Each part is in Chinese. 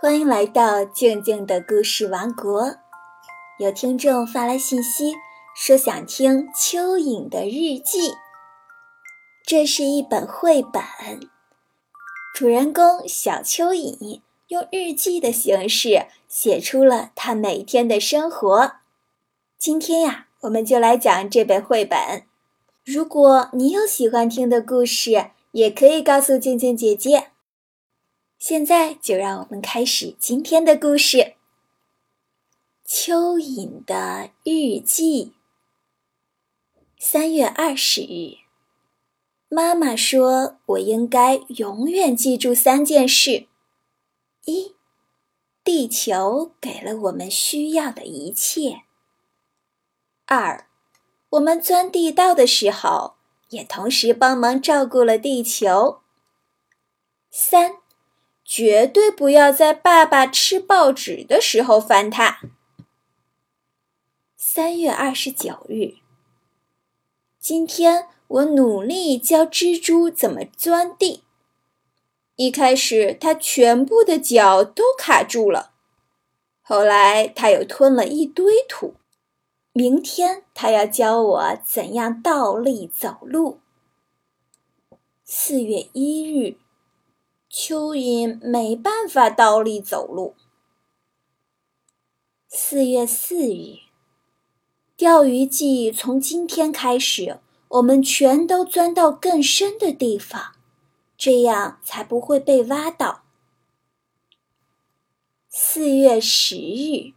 欢迎来到静静的故事王国。有听众发来信息说想听蚯蚓的日记。这是一本绘本，主人公小蚯蚓用日记的形式写出了他每天的生活。今天呀，我们就来讲这本绘本。如果你有喜欢听的故事，也可以告诉静静姐姐。现在就让我们开始今天的故事。蚯蚓的日记。三月二十日，妈妈说我应该永远记住三件事：一，地球给了我们需要的一切；二，我们钻地道的时候，也同时帮忙照顾了地球；三。绝对不要在爸爸吃报纸的时候翻它。三月二十九日，今天我努力教蜘蛛怎么钻地。一开始，它全部的脚都卡住了，后来它又吞了一堆土。明天，它要教我怎样倒立走路。四月一日。蚯蚓没办法倒立走路。四月四日，钓鱼季从今天开始，我们全都钻到更深的地方，这样才不会被挖到。四月十日，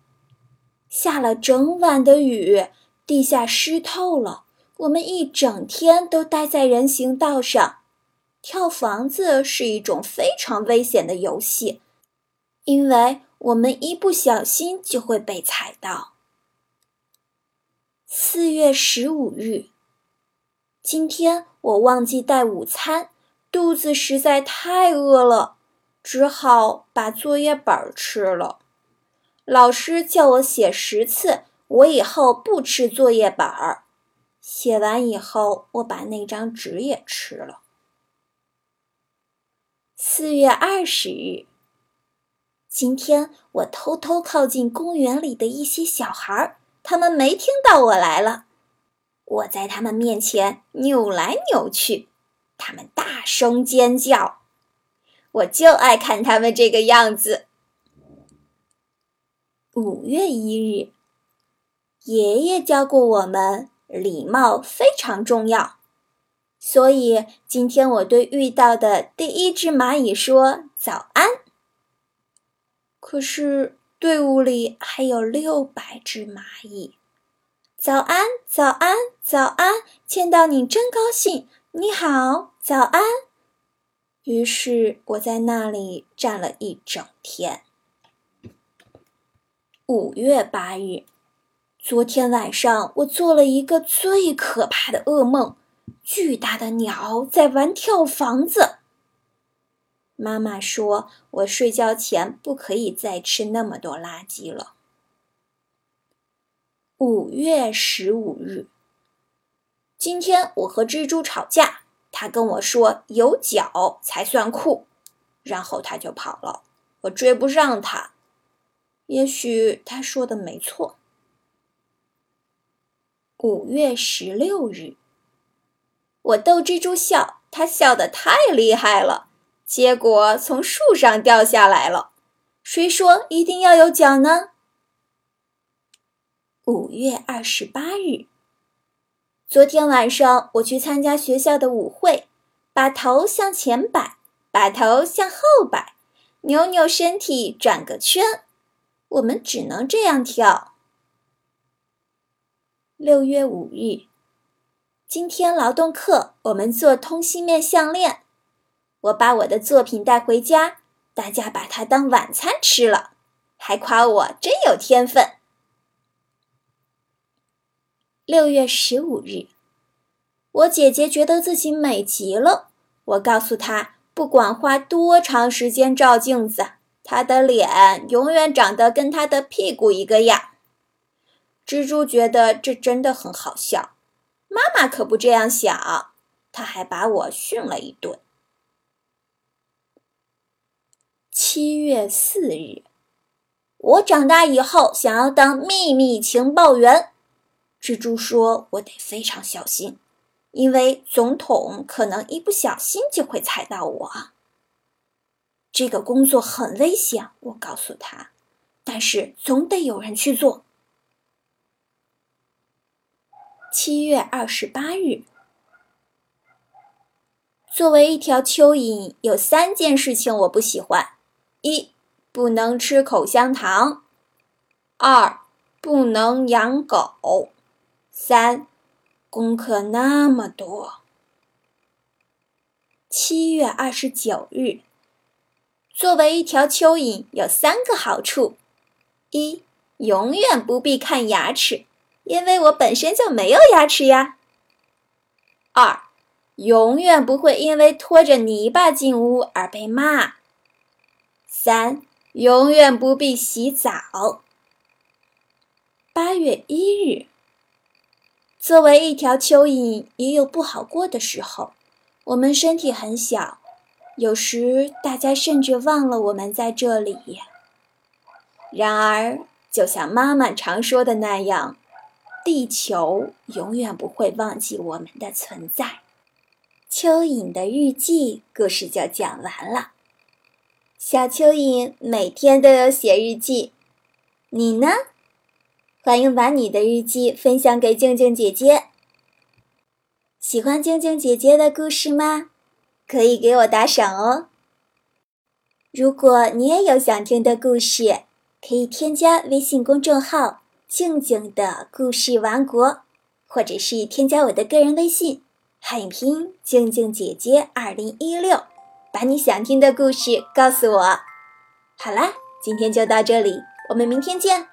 下了整晚的雨，地下湿透了，我们一整天都待在人行道上。跳房子是一种非常危险的游戏，因为我们一不小心就会被踩到。四月十五日，今天我忘记带午餐，肚子实在太饿了，只好把作业本吃了。老师叫我写十次，我以后不吃作业本儿。写完以后，我把那张纸也吃了。四月二十日，今天我偷偷靠近公园里的一些小孩，他们没听到我来了。我在他们面前扭来扭去，他们大声尖叫，我就爱看他们这个样子。五月一日，爷爷教过我们，礼貌非常重要。所以今天我对遇到的第一只蚂蚁说早安。可是队伍里还有六百只蚂蚁。早安，早安，早安！见到你真高兴。你好，早安。于是我在那里站了一整天。五月八日，昨天晚上我做了一个最可怕的噩梦。巨大的鸟在玩跳房子。妈妈说：“我睡觉前不可以再吃那么多垃圾了。”五月十五日，今天我和蜘蛛吵架，他跟我说有脚才算酷，然后他就跑了，我追不上他。也许他说的没错。五月十六日。我逗蜘蛛笑，它笑得太厉害了，结果从树上掉下来了。谁说一定要有脚呢？五月二十八日，昨天晚上我去参加学校的舞会，把头向前摆，把头向后摆，扭扭身体，转个圈。我们只能这样跳。六月五日。今天劳动课，我们做通心面项链。我把我的作品带回家，大家把它当晚餐吃了，还夸我真有天分。六月十五日，我姐姐觉得自己美极了。我告诉她，不管花多长时间照镜子，她的脸永远长得跟她的屁股一个样。蜘蛛觉得这真的很好笑。妈妈可不这样想，她还把我训了一顿。七。月四日，我长大以后想要当秘密情报员。蜘蛛说：“我得非常小心，因为总统可能一不小心就会踩到我。这个工作很危险。”我告诉他，但是总得有人去做。七月二十八日。作为一条蚯蚓，有三件事情我不喜欢：一，不能吃口香糖；二，不能养狗；三，功课那么多。七月二十九日，作为一条蚯蚓，有三个好处：一，永远不必看牙齿，因为我本身就没有牙齿呀；二。永远不会因为拖着泥巴进屋而被骂。三，永远不必洗澡。八月一日，作为一条蚯蚓，也有不好过的时候。我们身体很小，有时大家甚至忘了我们在这里。然而，就像妈妈常说的那样，地球永远不会忘记我们的存在。蚯蚓的日记故事就讲完了。小蚯蚓每天都有写日记，你呢？欢迎把你的日记分享给静静姐姐。喜欢静静姐姐的故事吗？可以给我打赏哦。如果你也有想听的故事，可以添加微信公众号“静静的故事王国”，或者是添加我的个人微信。汉语拼音静静姐姐二零一六，把你想听的故事告诉我。好啦，今天就到这里，我们明天见。